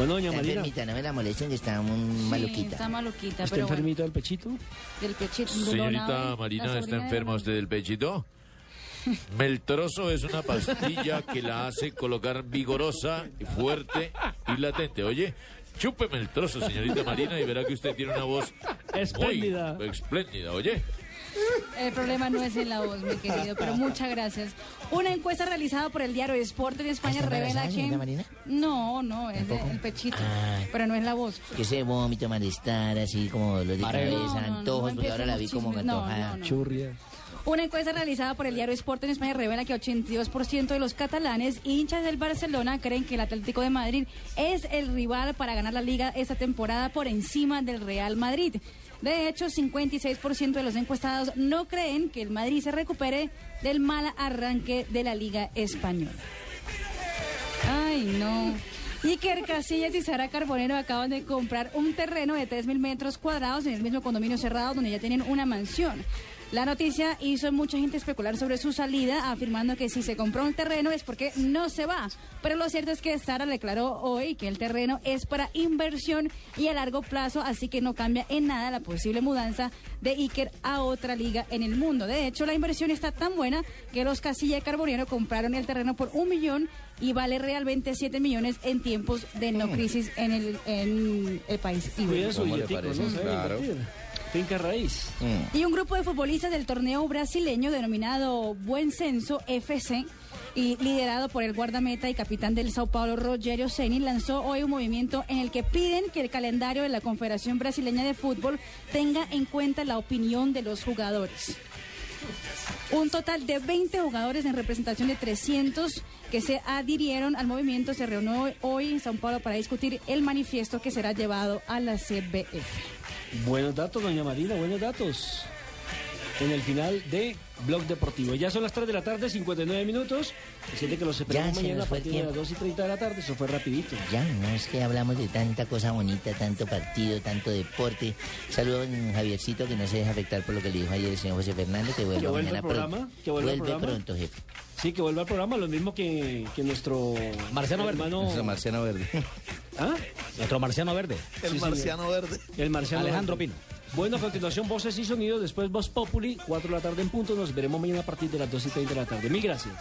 Bueno, doña Está Marina, enfermita, no me la molesten que está muy maluquita. Está maluquita, ¿está pero bueno, enfermita del pechito? del pechito. Señorita Marina, ¿está de enferma Luna. usted del pechito? Meltroso es una pastilla que la hace colocar vigorosa, fuerte y latente. Oye, chúpeme el trozo, señorita Marina, y verá que usted tiene una voz Espléndida. muy espléndida. Oye, El problema no es en la voz, mi querido, pero muchas gracias. Una encuesta realizada por el diario Sport en España ¿Está revela que... Marina? No, no, es de- el pechito, Ah. pero no es la voz. Que ese vómito, malestar, así como dolor de cabeza, No, no, no, antojos, no porque ahora la vi como antojada. no, no. Churria. Una encuesta realizada por el diario Sport en España revela que 82% de los catalanes hinchas del Barcelona creen que el Atlético de Madrid es el rival para ganar la liga esta temporada por encima del Real Madrid. De hecho, 56% de los encuestados no creen que el Madrid se recupere del mal arranque de la liga española. Ay, no. Iker Casillas y Sara Carbonero acaban de comprar un terreno de 3.000 metros cuadrados en el mismo condominio cerrado donde ya tienen una mansión. La noticia hizo a mucha gente especular sobre su salida, afirmando que si se compró un terreno es porque no se va. Pero lo cierto es que Sara declaró hoy que el terreno es para inversión y a largo plazo, así que no cambia en nada la posible mudanza de Iker a otra liga en el mundo. De hecho, la inversión está tan buena que los Casilla y Carbonero compraron el terreno por un millón y vale realmente 7 millones en tiempos de no crisis en el, en el país. Ibérico. su billetico, ¿no? ¿Sabe Claro. Finca raíz. Y un grupo de futbolistas del torneo brasileño denominado Buen Censo FC y liderado por el guardameta y capitán del Sao Paulo Rogério Ceni lanzó hoy un movimiento en el que piden que el calendario de la Confederación Brasileña de Fútbol tenga en cuenta la opinión de los jugadores. Un total de 20 jugadores en representación de 300 que se adhirieron al movimiento se reunió hoy en Sao Paulo para discutir el manifiesto que será llevado a la CBF. Buenos datos, doña Marina, buenos datos. En el final de Blog Deportivo. Ya son las 3 de la tarde, 59 minutos. Siente que los esperamos Ya mañana a partir de las tiempo. 2 y 30 de la tarde. Eso fue rapidito. Ya, no es que hablamos de tanta cosa bonita, tanto partido, tanto deporte. Saludos a Javiercito, que no se deja afectar por lo que le dijo ayer el señor José Fernando, que vuelva ¿Que mañana al programa? pronto. ¿Que vuelva al programa? pronto, jefe. Sí, que vuelva al programa, lo mismo que, que nuestro Marciano Verde. hermano... Marciano Verde. ¿Ah? Nuestro marciano verde. El marciano verde. El marciano Alejandro verde. Pino. Bueno, a continuación Voces y Sonidos, después Voz Populi, 4 de la tarde en punto. Nos veremos mañana a partir de las 2 y 30 de la tarde. Mil gracias.